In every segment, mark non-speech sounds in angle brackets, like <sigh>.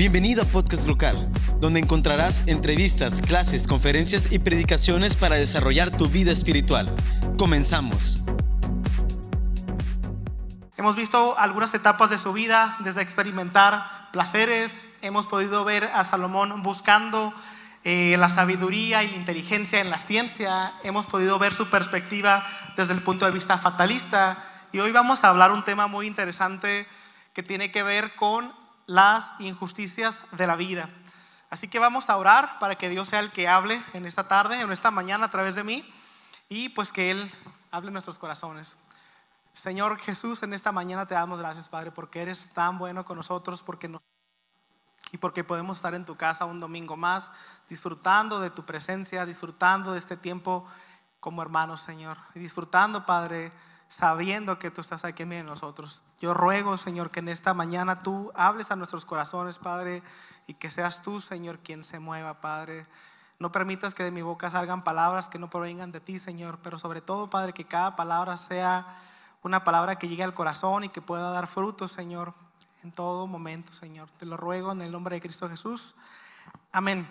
Bienvenido a Podcast Local, donde encontrarás entrevistas, clases, conferencias y predicaciones para desarrollar tu vida espiritual. Comenzamos. Hemos visto algunas etapas de su vida, desde experimentar placeres, hemos podido ver a Salomón buscando eh, la sabiduría y la inteligencia en la ciencia, hemos podido ver su perspectiva desde el punto de vista fatalista y hoy vamos a hablar un tema muy interesante que tiene que ver con las injusticias de la vida. Así que vamos a orar para que Dios sea el que hable en esta tarde, en esta mañana a través de mí y pues que Él hable en nuestros corazones. Señor Jesús, en esta mañana te damos gracias, Padre, porque eres tan bueno con nosotros, porque nos y porque podemos estar en tu casa un domingo más, disfrutando de tu presencia, disfrutando de este tiempo como hermanos, Señor, y disfrutando, Padre, sabiendo que tú estás aquí en nosotros. Yo ruego, Señor, que en esta mañana tú hables a nuestros corazones, Padre, y que seas tú, Señor, quien se mueva, Padre. No permitas que de mi boca salgan palabras que no provengan de ti, Señor, pero sobre todo, Padre, que cada palabra sea una palabra que llegue al corazón y que pueda dar frutos, Señor, en todo momento, Señor. Te lo ruego en el nombre de Cristo Jesús. Amén.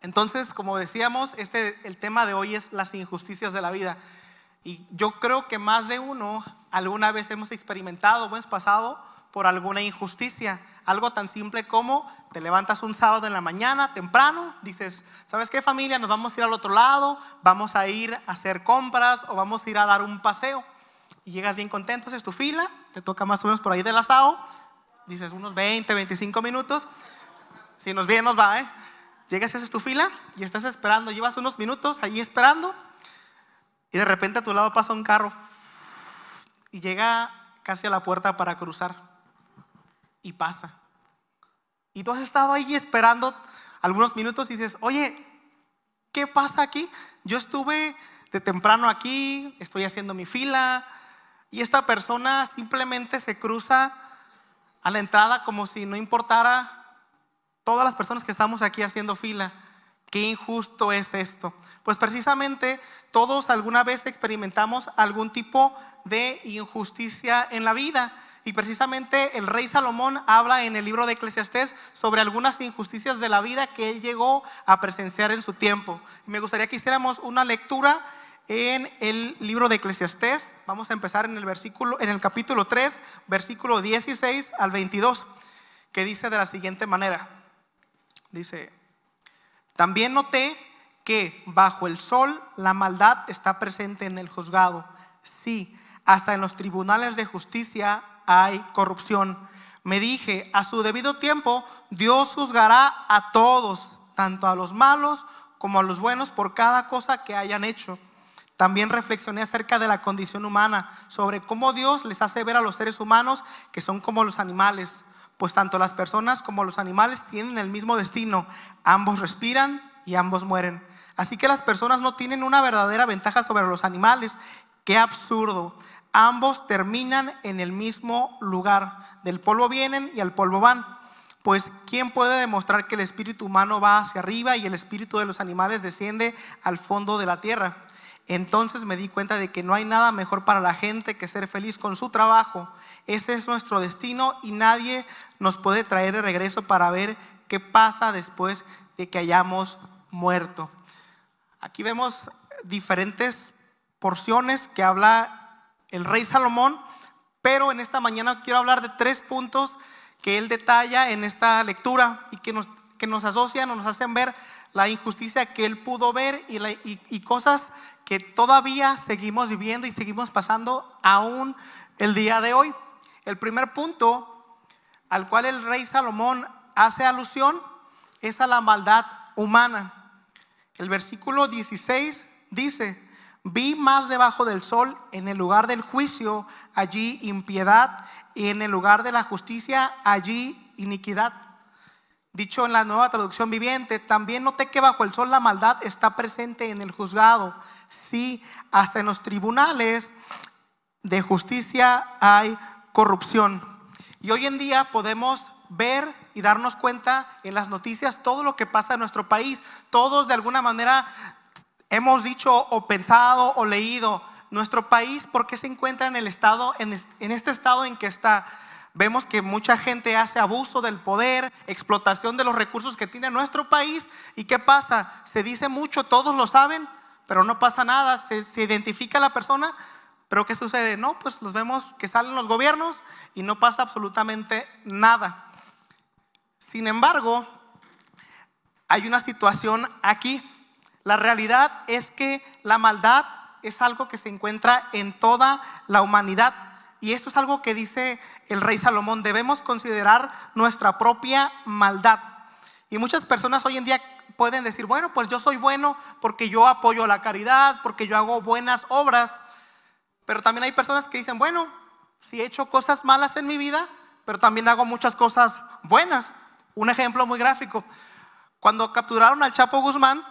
Entonces, como decíamos, este, el tema de hoy es las injusticias de la vida. Y yo creo que más de uno alguna vez hemos experimentado o hemos pasado por alguna injusticia. Algo tan simple como te levantas un sábado en la mañana temprano, dices, ¿sabes qué familia? Nos vamos a ir al otro lado, vamos a ir a hacer compras o vamos a ir a dar un paseo. Y llegas bien contento, haces tu fila, te toca más o menos por ahí del asado, dices unos 20, 25 minutos. Si nos viene, nos va, ¿eh? Llegas y haces tu fila y estás esperando, llevas unos minutos ahí esperando y de repente a tu lado pasa un carro y llega casi a la puerta para cruzar. Y pasa. Y tú has estado ahí esperando algunos minutos y dices, oye, ¿qué pasa aquí? Yo estuve de temprano aquí, estoy haciendo mi fila y esta persona simplemente se cruza a la entrada como si no importara todas las personas que estamos aquí haciendo fila. Qué injusto es esto. Pues precisamente todos alguna vez experimentamos algún tipo de injusticia en la vida. Y precisamente el rey Salomón habla en el libro de Eclesiastés sobre algunas injusticias de la vida que él llegó a presenciar en su tiempo. Me gustaría que hiciéramos una lectura en el libro de Eclesiastés. Vamos a empezar en el versículo en el capítulo 3, versículo 16 al 22, que dice de la siguiente manera. Dice, también noté que bajo el sol la maldad está presente en el juzgado. Sí, hasta en los tribunales de justicia hay corrupción. Me dije, a su debido tiempo Dios juzgará a todos, tanto a los malos como a los buenos, por cada cosa que hayan hecho. También reflexioné acerca de la condición humana, sobre cómo Dios les hace ver a los seres humanos que son como los animales pues tanto las personas como los animales tienen el mismo destino. Ambos respiran y ambos mueren. Así que las personas no tienen una verdadera ventaja sobre los animales. Qué absurdo. Ambos terminan en el mismo lugar. Del polvo vienen y al polvo van. Pues ¿quién puede demostrar que el espíritu humano va hacia arriba y el espíritu de los animales desciende al fondo de la tierra? Entonces me di cuenta de que no hay nada mejor para la gente que ser feliz con su trabajo. Ese es nuestro destino y nadie nos puede traer de regreso para ver qué pasa después de que hayamos muerto. Aquí vemos diferentes porciones que habla el rey Salomón, pero en esta mañana quiero hablar de tres puntos que él detalla en esta lectura y que nos, que nos asocian o nos hacen ver la injusticia que él pudo ver y, y cosas que todavía seguimos viviendo y seguimos pasando aún el día de hoy. El primer punto al cual el rey Salomón hace alusión es a la maldad humana. El versículo 16 dice, vi más debajo del sol en el lugar del juicio, allí impiedad, y en el lugar de la justicia, allí iniquidad. Dicho en la nueva traducción viviente, también noté que bajo el sol la maldad está presente en el juzgado. Sí, hasta en los tribunales de justicia hay corrupción. Y hoy en día podemos ver y darnos cuenta en las noticias todo lo que pasa en nuestro país. Todos de alguna manera hemos dicho o pensado o leído nuestro país, ¿por qué se encuentra en el estado, en este estado en que está? Vemos que mucha gente hace abuso del poder, explotación de los recursos que tiene nuestro país. ¿Y qué pasa? Se dice mucho, todos lo saben, pero no pasa nada. Se, se identifica la persona, pero ¿qué sucede? No, pues los vemos que salen los gobiernos y no pasa absolutamente nada. Sin embargo, hay una situación aquí. La realidad es que la maldad es algo que se encuentra en toda la humanidad. Y esto es algo que dice el rey Salomón. Debemos considerar nuestra propia maldad. Y muchas personas hoy en día pueden decir, bueno, pues yo soy bueno porque yo apoyo la caridad, porque yo hago buenas obras. Pero también hay personas que dicen, bueno, si he hecho cosas malas en mi vida, pero también hago muchas cosas buenas. Un ejemplo muy gráfico. Cuando capturaron al Chapo Guzmán,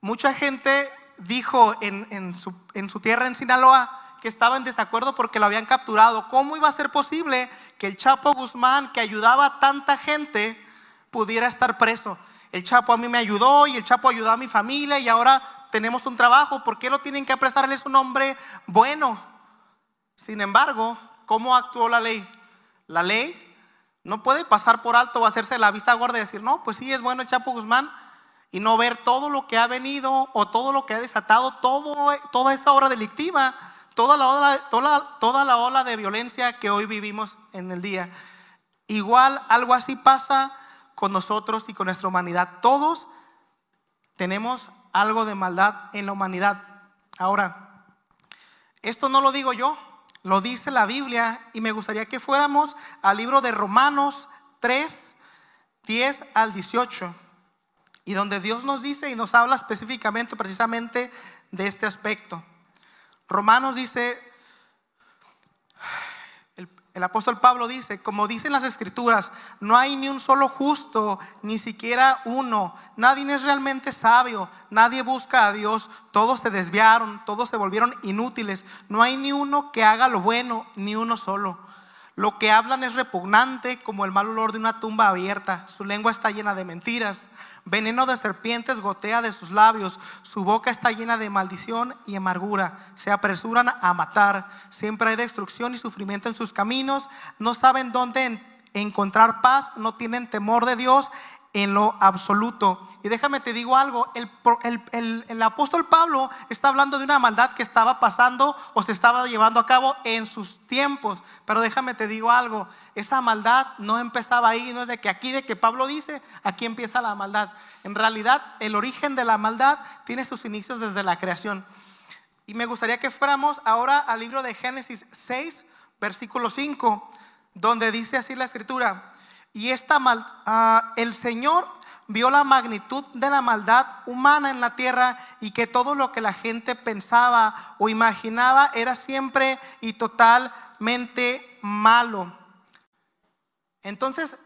mucha gente dijo en, su, en su tierra, en Sinaloa, que estaba en desacuerdo porque lo habían capturado. ¿Cómo iba a ser posible que el Chapo Guzmán, que ayudaba a tanta gente, pudiera estar preso? El Chapo a mí me ayudó y el Chapo ayudó a mi familia y ahora tenemos un trabajo. ¿Por qué lo tienen que apresarle? Es un hombre bueno. Sin embargo, ¿cómo actuó la ley? La ley no puede pasar por alto o hacerse la vista gorda y decir, no, pues sí es bueno el Chapo Guzmán y no ver todo lo que ha venido o todo lo que ha desatado, todo, toda esa obra delictiva, toda la, ola, toda, toda la ola de violencia que hoy vivimos en el día. Igual algo así pasa con nosotros y con nuestra humanidad. Todos tenemos algo de maldad en la humanidad. Ahora, esto no lo digo yo, lo dice la Biblia y me gustaría que fuéramos al libro de Romanos 3, 10 al 18 y donde Dios nos dice y nos habla específicamente, precisamente de este aspecto. Romanos dice, el, apóstol Pablo dice, como dicen las escrituras, no hay ni un solo justo, ni siquiera uno, nadie es realmente sabio, nadie busca a Dios, todos se desviaron, todos se volvieron inútiles, no hay ni uno que haga lo bueno, ni uno solo. Lo que hablan es repugnante como el mal olor de una tumba abierta, su lengua está llena de mentiras. Veneno de serpientes gotea de sus labios. Su boca está llena de maldición y amargura. Se apresuran a matar. Siempre hay destrucción y sufrimiento en sus caminos. No saben dónde encontrar paz. No tienen temor de Dios en lo absoluto. Y déjame te digo algo, el, apóstol Pablo está hablando de una maldad que estaba pasando o se estaba llevando a cabo en sus tiempos. Pero déjame te digo algo, esa maldad no empezaba ahí, no es de que aquí de que Pablo dice, aquí empieza la maldad. En realidad el origen de la maldad tiene sus inicios desde la creación. Y me gustaría que fuéramos ahora al libro de Génesis 6, versículo 5, donde dice así la escritura. Y esta mal, ah, el Señor vio la magnitud de la maldad humana en la tierra y que todo lo que la gente pensaba o imaginaba era siempre y totalmente malo. Entonces,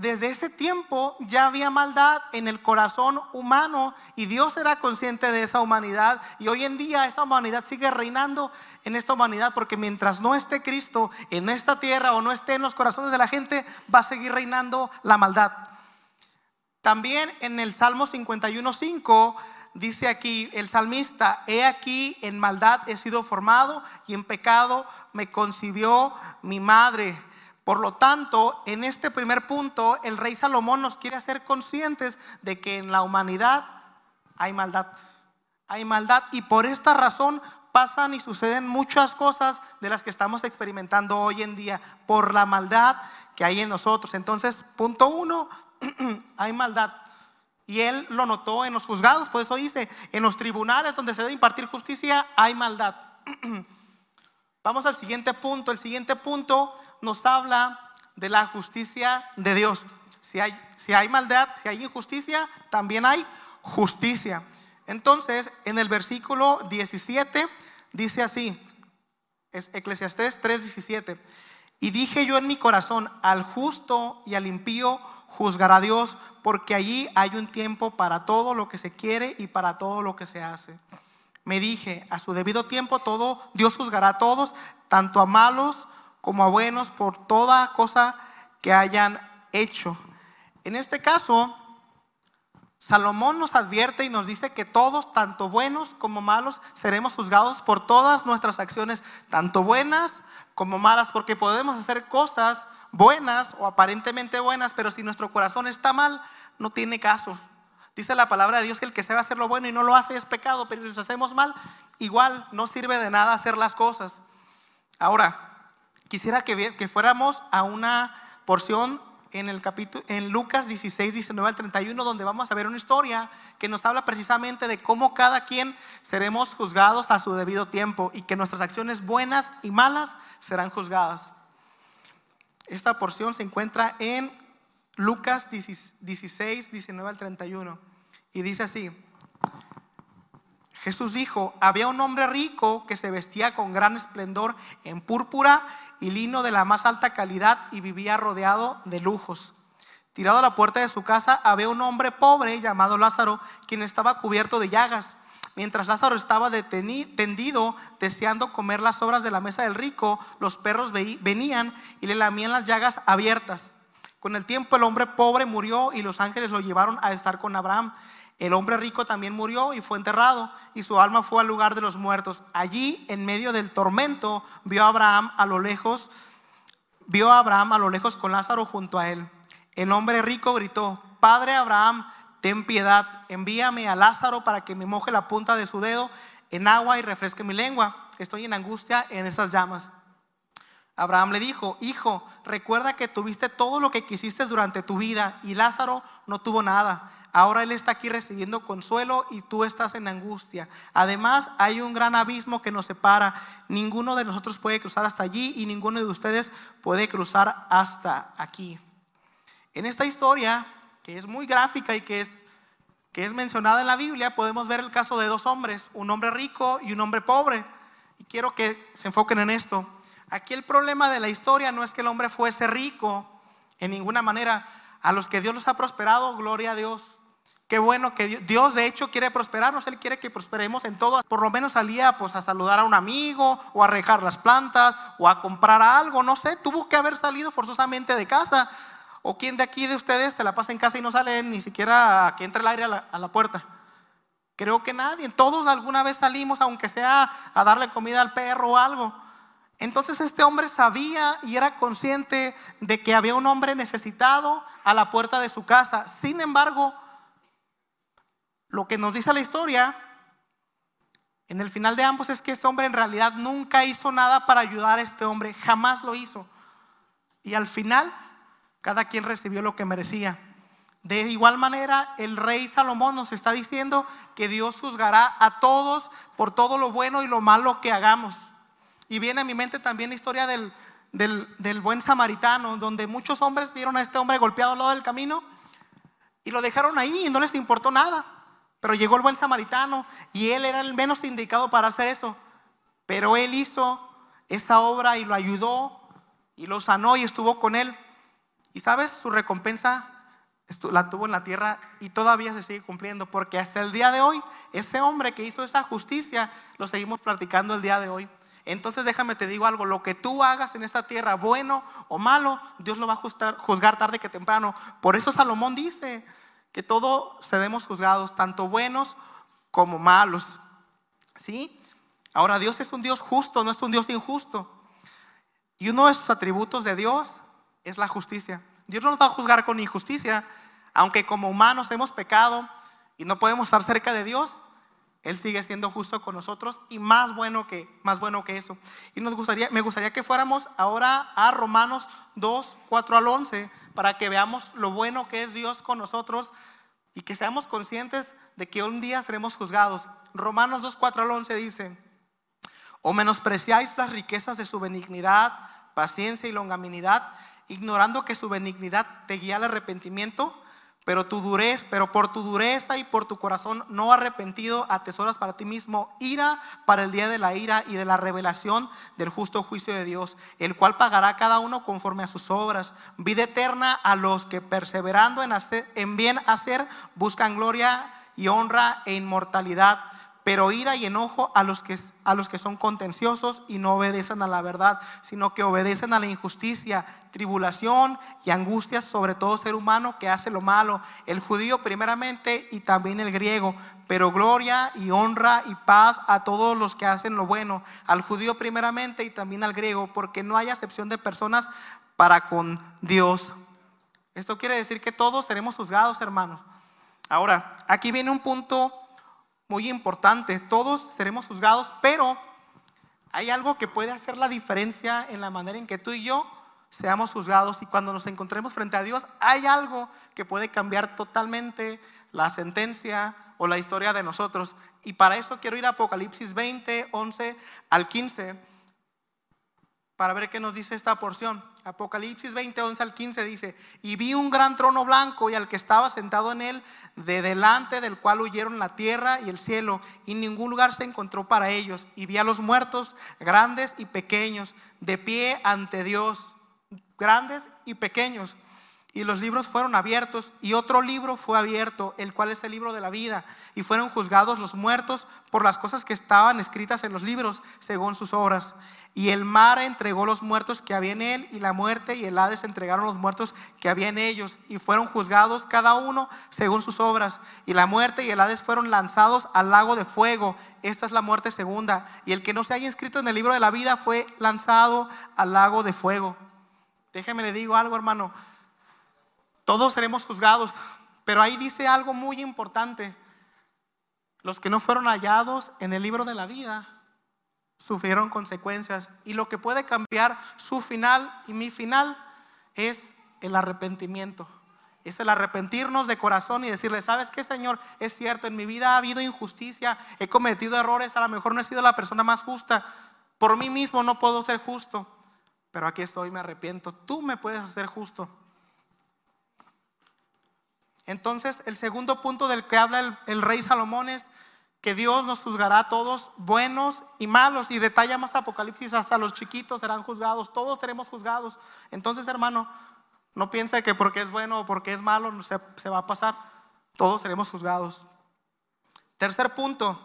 desde ese tiempo ya había maldad en el corazón humano y Dios era consciente de esa humanidad y hoy en día esa humanidad sigue reinando en esta humanidad porque mientras no esté Cristo en esta tierra o no esté en los corazones de la gente va a seguir reinando la maldad. También en el Salmo 51.5 dice aquí el salmista, he aquí en maldad he sido formado y en pecado me concibió mi madre. Por lo tanto, en este primer punto, el rey Salomón nos quiere hacer conscientes de que en la humanidad hay maldad. Hay maldad y por esta razón pasan y suceden muchas cosas de las que estamos experimentando hoy en día por la maldad que hay en nosotros. Entonces, punto uno, <clears throat> hay maldad. Y él lo notó en los juzgados, por eso dice, en los tribunales donde se debe impartir justicia hay maldad. <clears throat> Vamos al siguiente punto. El siguiente punto nos habla de la justicia de Dios. Si hay, maldad, si hay injusticia, también hay justicia. Entonces, en el versículo 17 dice así, es Eclesiastés 3:17, y dije yo en mi corazón, al justo y al impío juzgará Dios, porque allí hay un tiempo para todo lo que se quiere y para todo lo que se hace. Me dije, a su debido tiempo todo, Dios juzgará a todos, tanto a malos como a buenos por toda cosa que hayan hecho. En este caso, Salomón nos advierte y nos dice que todos, tanto buenos como malos, seremos juzgados por todas nuestras acciones, tanto buenas como malas, porque podemos hacer cosas buenas o aparentemente buenas, pero si nuestro corazón está mal, no tiene caso. Dice la palabra de Dios que el que sabe hacer lo bueno y no lo hace es pecado, pero si nos hacemos mal, igual no sirve de nada hacer las cosas. Ahora, quisiera que, fuéramos a una porción en el capítulo en Lucas 16, 19 al 31 donde vamos a ver una historia que nos habla precisamente de cómo cada quien seremos juzgados a su debido tiempo y que nuestras acciones buenas y malas serán juzgadas. Esta porción se encuentra en Lucas 16, 19 al 31 y dice así: Jesús dijo, había un hombre rico que se vestía con gran esplendor en púrpura y lino de la más alta calidad y vivía rodeado de lujos. Tirado a la puerta de su casa había un hombre pobre llamado Lázaro, quien estaba cubierto de llagas. Mientras Lázaro estaba tendido, deseando comer las obras de la mesa del rico, los perros venían y le lamían las llagas abiertas. Con el tiempo el hombre pobre murió y los ángeles lo llevaron a estar con Abraham. El hombre rico también murió y fue enterrado, y su alma fue al lugar de los muertos. Allí, en medio del tormento, vio a Abraham a lo lejos, vio a Abraham a lo lejos con Lázaro junto a él. El hombre rico gritó, Padre Abraham, ten piedad, envíame a Lázaro para que me moje la punta de su dedo en agua y refresque mi lengua. Estoy en angustia en esas llamas. Abraham le dijo, hijo, recuerda que tuviste todo lo que quisiste durante tu vida y Lázaro no tuvo nada Ahora Él está aquí recibiendo consuelo y tú estás en angustia. Además, hay un gran abismo que nos separa. Ninguno de nosotros puede cruzar hasta allí y ninguno de ustedes puede cruzar hasta aquí. En esta historia, que es muy gráfica y que es, que es mencionada en la Biblia, podemos ver el caso de dos hombres, un hombre rico y un hombre pobre. Y quiero que se enfoquen en esto. Aquí el problema de la historia no es que el hombre fuese rico en ninguna manera. A los que Dios los ha prosperado, gloria a Dios. Qué bueno que Dios de hecho quiere prosperarnos, Él quiere que prosperemos en todo. Por lo menos salía pues a saludar a un amigo o a rejar las plantas o a comprar algo, no sé, tuvo que haber salido forzosamente de casa. ¿O quién de aquí de ustedes se la pasa en casa y no sale ni siquiera que entre el aire a la puerta? Creo que nadie, todos alguna vez salimos, aunque sea a darle comida al perro o algo. Entonces este hombre sabía y era consciente de que había un hombre necesitado a la puerta de su casa. Sin embargo, lo que nos dice la historia en el final de ambos es que este hombre en realidad nunca hizo nada para ayudar a este hombre, jamás lo hizo. Y al final, cada quien recibió lo que merecía. De igual manera, el rey Salomón nos está diciendo que Dios juzgará a todos por todo lo bueno y lo malo que hagamos. Y viene a mi mente también la historia del, del buen samaritano, donde muchos hombres vieron a este hombre golpeado al lado del camino y lo dejaron ahí y no les importó nada. Pero llegó el buen samaritano y él era el menos indicado para hacer eso. Pero él hizo esa obra y lo ayudó y lo sanó y estuvo con él. Y sabes, su recompensa la tuvo en la tierra y todavía se sigue cumpliendo porque hasta el día de hoy, ese hombre que hizo esa justicia, lo seguimos practicando el día de hoy. Entonces déjame te digo algo, lo que tú hagas en esta tierra, bueno o malo, Dios lo va a juzgar tarde que temprano. Por eso Salomón dice, que todos seremos juzgados, tanto buenos como malos. ¿Sí? Ahora Dios es un Dios justo, no es un Dios injusto. Y uno de sus atributos de Dios es la justicia. Dios no nos va a juzgar con injusticia, aunque como humanos hemos pecado y no podemos estar cerca de Dios, Él sigue siendo justo con nosotros y más bueno que, más bueno que eso. Y nos gustaría, me gustaría que fuéramos ahora a Romanos 2, 4 al 11, para que veamos lo bueno que es Dios con nosotros y que seamos conscientes de que un día seremos juzgados. Romanos 2, 4 al 11 dice, o menospreciáis las riquezas de su benignidad, paciencia y longanimidad, ignorando que su benignidad te guía al arrepentimiento pero tu pero por tu dureza y por tu corazón no arrepentido atesoras para ti mismo ira para el día de la ira y de la revelación del justo juicio de Dios, el cual pagará cada uno conforme a sus obras. Vida eterna a los que perseverando en, hacer, en bien hacer buscan gloria y honra e inmortalidad pero ira y enojo a los, que, a los que son contenciosos y no obedecen a la verdad, sino que obedecen a la injusticia, tribulación y angustias sobre todo ser humano que hace lo malo, el judío primeramente y también el griego, pero gloria y honra y paz a todos los que hacen lo bueno, al judío primeramente y también al griego, porque no hay acepción de personas para con Dios. Esto quiere decir que todos seremos juzgados, hermanos. Ahora, aquí viene un punto muy importante. Todos seremos juzgados, pero hay algo que puede hacer la diferencia en la manera en que tú y yo seamos juzgados y cuando nos encontremos frente a Dios, hay algo que puede cambiar totalmente la sentencia o la historia de nosotros. Y para eso quiero ir a Apocalipsis 20, 11 al 15 para ver qué nos dice esta porción. Apocalipsis 20, 11 al 15 dice, y vi un gran trono blanco y al que estaba sentado en él, de delante del cual huyeron la tierra y el cielo, y ningún lugar se encontró para ellos. Y vi a los muertos, grandes y pequeños, de pie ante Dios, grandes y pequeños. Y los libros fueron abiertos y otro libro fue abierto, el cual es el libro de la vida. Y fueron juzgados los muertos por las cosas que estaban escritas en los libros, según sus obras. Y el mar entregó los muertos que había en él, y la muerte y el Hades entregaron los muertos que había en ellos, y fueron juzgados cada uno según sus obras. Y la muerte y el Hades fueron lanzados al lago de fuego. Esta es la muerte segunda. Y el que no se haya inscrito en el libro de la vida fue lanzado al lago de fuego. Déjeme le digo algo, hermano. Todos seremos juzgados, pero ahí dice algo muy importante. Los que no fueron hallados en el libro de la vida sufrieron consecuencias y lo que puede cambiar su final y mi final es el arrepentimiento. Es el arrepentirnos de corazón y decirle, ¿sabes qué, Señor? Es cierto, en mi vida ha habido injusticia, he cometido errores, a lo mejor no he sido la persona más justa. Por mí mismo no puedo ser justo, pero aquí estoy, me arrepiento. Tú me puedes hacer justo. Entonces, el segundo punto del que habla el, rey Salomón es que Dios nos juzgará a todos buenos y malos. Y detalla más Apocalipsis, hasta los chiquitos serán juzgados, todos seremos juzgados. Entonces, hermano, no piense que porque es bueno o porque es malo se, se va a pasar. Todos seremos juzgados. Tercer punto.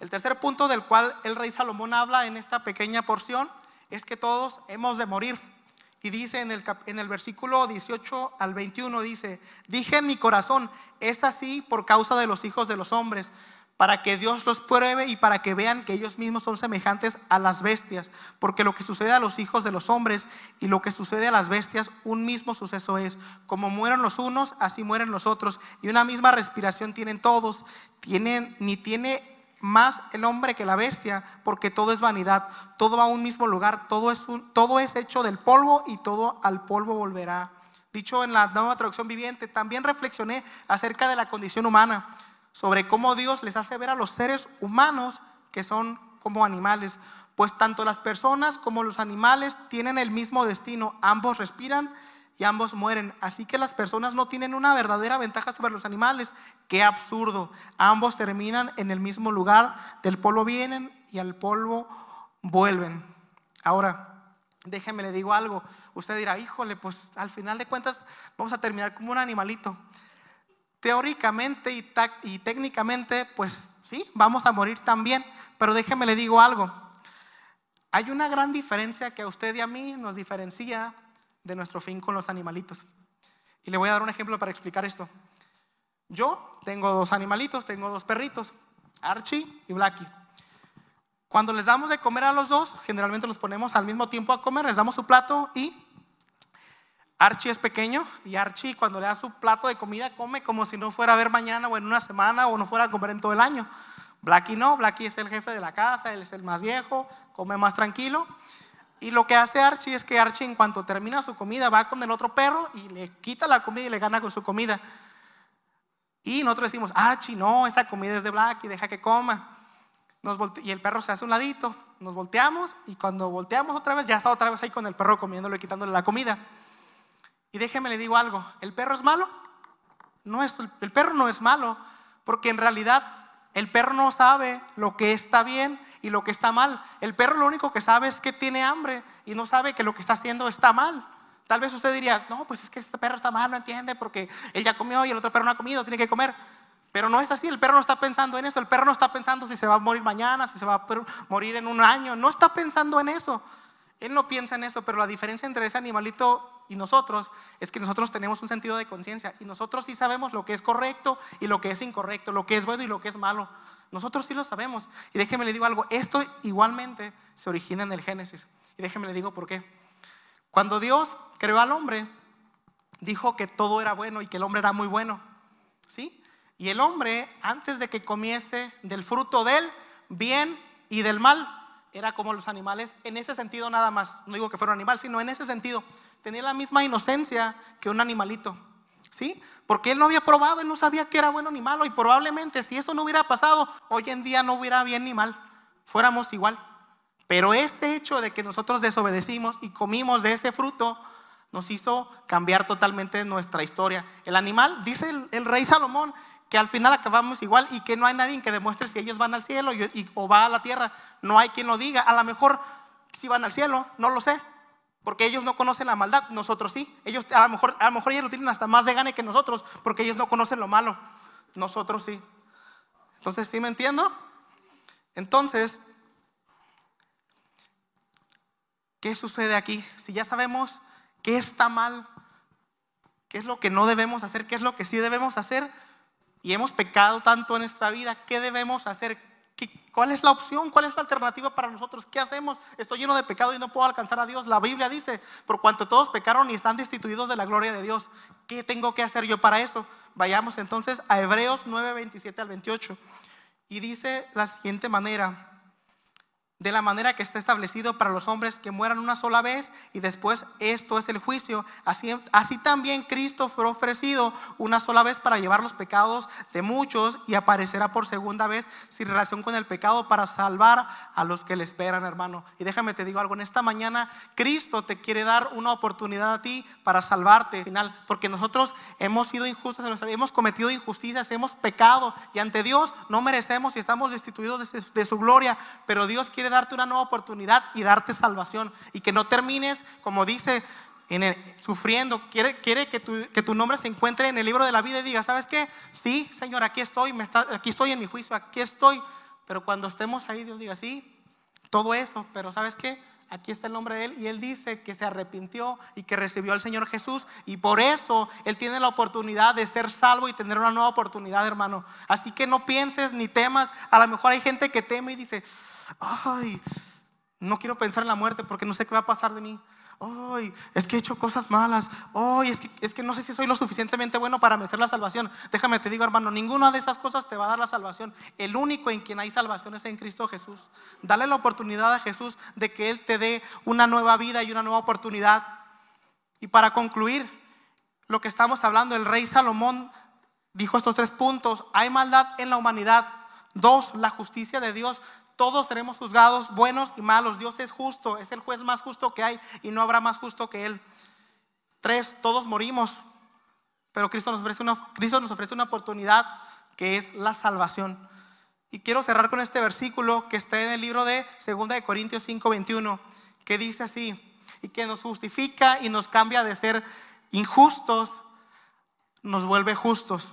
El tercer punto del cual el rey Salomón habla en esta pequeña porción es que todos hemos de morir. Y dice en el, en el versículo 18 al 21, dice, dije en mi corazón, es así por causa de los hijos de los hombres, para que Dios los pruebe y para que vean que ellos mismos son semejantes a las bestias, porque lo que sucede a los hijos de los hombres y lo que sucede a las bestias, un mismo suceso es, como mueren los unos, así mueren los otros, y una misma respiración tienen todos, tienen, ni tiene más el hombre que la bestia, porque todo es vanidad, todo va a un mismo lugar, todo es, todo es hecho del polvo y todo al polvo volverá. Dicho en la nueva traducción viviente, también reflexioné acerca de la condición humana, sobre cómo Dios les hace ver a los seres humanos que son como animales, pues tanto las personas como los animales tienen el mismo destino, ambos respiran y ambos mueren. Así que las personas no tienen una verdadera ventaja sobre los animales. Qué absurdo. Ambos terminan en el mismo lugar, del polvo vienen y al polvo vuelven. Ahora, déjeme le digo algo. Usted dirá, híjole, pues al final de cuentas vamos a terminar como un animalito. Teóricamente y, técnicamente, pues sí, vamos a morir también. Pero déjeme le digo algo. Hay una gran diferencia que a usted y a mí nos diferencia de nuestro fin con los animalitos. Y le voy a dar un ejemplo para explicar esto. Yo tengo dos animalitos, tengo dos perritos, Archie y Blackie. Cuando les damos de comer a los dos, generalmente los ponemos al mismo tiempo a comer, les damos su plato y Archie es pequeño y Archie cuando le da su plato de comida come como si no fuera a ver mañana o en una semana o no fuera a comer en todo el año. Blackie no, Blackie es el jefe de la casa, él es el más viejo, come más tranquilo. Y lo que hace Archie es que Archie en cuanto termina su comida va con el otro perro y le quita la comida y le gana con su comida. Y nosotros decimos, Archie, no, esta comida es de Black y deja que coma. Nos y el perro se hace un ladito, nos volteamos y cuando volteamos otra vez ya está otra vez ahí con el perro comiéndole y quitándole la comida. Y déjeme le digo algo, ¿el perro es malo? No es, el perro no es malo, porque en realidad el perro no sabe lo que está bien y lo que está mal. El perro lo único que sabe es que tiene hambre y no sabe que lo que está haciendo está mal. Tal vez usted diría, no, pues es que este perro está mal, no entiende, porque él ya comió y el otro perro no ha comido, tiene que comer. Pero no es así, el perro no está pensando en eso, el perro no está pensando si se va a morir mañana, si se va a morir en un año, no está pensando en eso. Él no piensa en eso, pero la diferencia entre ese animalito y nosotros es que nosotros tenemos un sentido de conciencia y nosotros sí sabemos lo que es correcto y lo que es incorrecto, lo que es bueno y lo que es malo. Nosotros sí lo sabemos. Y déjeme le digo algo, esto igualmente se origina en el Génesis. Y déjeme le digo por qué. Cuando Dios creó al hombre, dijo que todo era bueno y que el hombre era muy bueno. ¿Sí? Y el hombre, antes de que comiese del fruto del bien y del mal, era como los animales, en ese sentido nada más, no digo que fuera un animal, sino en ese sentido, tenía la misma inocencia que un animalito. ¿Sí? Porque él no había probado, él no sabía que era bueno ni malo y probablemente si eso no hubiera pasado, hoy en día no hubiera bien ni mal, fuéramos igual. Pero ese hecho de que nosotros desobedecimos y comimos de ese fruto nos hizo cambiar totalmente nuestra historia. El animal, dice el, rey Salomón, que al final acabamos igual y que no hay nadie que demuestre si ellos van al cielo o va a la tierra. No hay quien lo diga. A lo mejor si van al cielo, no lo sé. Porque ellos no conocen la maldad, nosotros sí. Ellos a lo mejor, a lo mejor ellos lo tienen hasta más de gane que nosotros, porque ellos no conocen lo malo. Nosotros sí. Entonces, ¿sí me entiendo? Entonces, ¿qué sucede aquí? Si ya sabemos qué está mal, qué es lo que no debemos hacer, qué es lo que sí debemos hacer, y hemos pecado tanto en nuestra vida, ¿qué debemos hacer? ¿Cuál es la opción? ¿Cuál es la alternativa para nosotros? ¿Qué hacemos? Estoy lleno de pecado y no puedo alcanzar a Dios. La Biblia dice, por cuanto todos pecaron y están destituidos de la gloria de Dios, ¿qué tengo que hacer yo para eso? Vayamos entonces a Hebreos 9, 27 al 28. Y dice la siguiente manera, de la manera que está establecido para los hombres que mueran una sola vez y después esto es el juicio. Así, así también Cristo fue ofrecido una sola vez para llevar los pecados de muchos y aparecerá por segunda vez sin relación con el pecado para salvar a los que le esperan, hermano. Y déjame te digo algo, en esta mañana Cristo te quiere dar una oportunidad a ti para salvarte, final, porque nosotros hemos sido injustos, hemos cometido injusticias, hemos pecado y ante Dios no merecemos y estamos destituidos de, su gloria, pero Dios quiere darte una nueva oportunidad y darte salvación. Y que no termines, como dice, en sufriendo. Quiere, quiere que, tu, que tu nombre se encuentre en el libro de la vida y diga, ¿sabes qué? Sí, Señor, aquí estoy, me está, aquí estoy en mi juicio, aquí estoy. Pero cuando estemos ahí, Dios diga, sí, todo eso, pero ¿sabes qué? Aquí está el nombre de Él y Él dice que se arrepintió y que recibió al Señor Jesús y por eso Él tiene la oportunidad de ser salvo y tener una nueva oportunidad, hermano. Así que no pienses ni temas. A lo mejor hay gente que teme y dice, ay, no quiero pensar en la muerte porque no sé qué va a pasar de mí. Ay, es que he hecho cosas malas. Ay, es que, es que no sé si soy lo suficientemente bueno para merecer la salvación. Déjame te digo, hermano, ninguna de esas cosas te va a dar la salvación. El único en quien hay salvación es en Cristo Jesús. Dale la oportunidad a Jesús de que Él te dé una nueva vida y una nueva oportunidad. Y para concluir, lo que estamos hablando, el rey Salomón dijo estos tres puntos. Hay maldad en la humanidad. Dos, la justicia de Dios todos seremos juzgados buenos y malos. Dios es justo, es el juez más justo que hay y no habrá más justo que Él. Tres, todos morimos, pero Cristo nos ofrece una, Cristo nos ofrece una oportunidad que es la salvación. Y quiero cerrar con este versículo que está en el libro de 2 de Corintios 5, 21, que dice así, y que nos justifica y nos cambia de ser injustos, nos vuelve justos.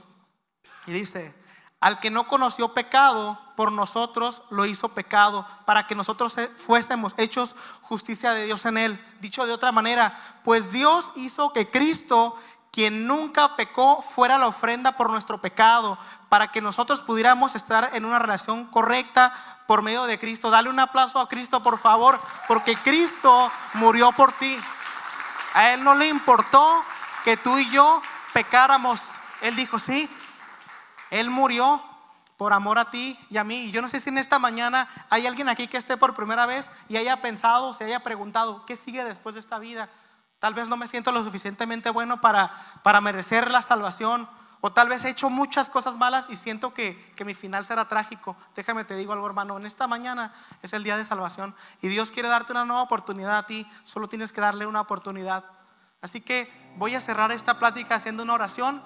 Y dice, al que no conoció pecado, por nosotros lo hizo pecado, para que nosotros fuésemos hechos justicia de Dios en él. Dicho de otra manera, pues Dios hizo que Cristo, quien nunca pecó, fuera la ofrenda por nuestro pecado, para que nosotros pudiéramos estar en una relación correcta por medio de Cristo. Dale un aplauso a Cristo, por favor, porque Cristo murió por ti. A Él no le importó que tú y yo pecáramos. Él dijo, sí, él murió por amor a ti y a mí. Y yo no sé si en esta mañana hay alguien aquí que esté por primera vez y haya pensado, se haya preguntado, ¿qué sigue después de esta vida? Tal vez no me siento lo suficientemente bueno para, para merecer la salvación. O tal vez he hecho muchas cosas malas y siento que, que mi final será trágico. Déjame te digo algo, hermano. En esta mañana es el día de salvación y Dios quiere darte una nueva oportunidad a ti. Solo tienes que darle una oportunidad. Así que voy a cerrar esta plática haciendo una oración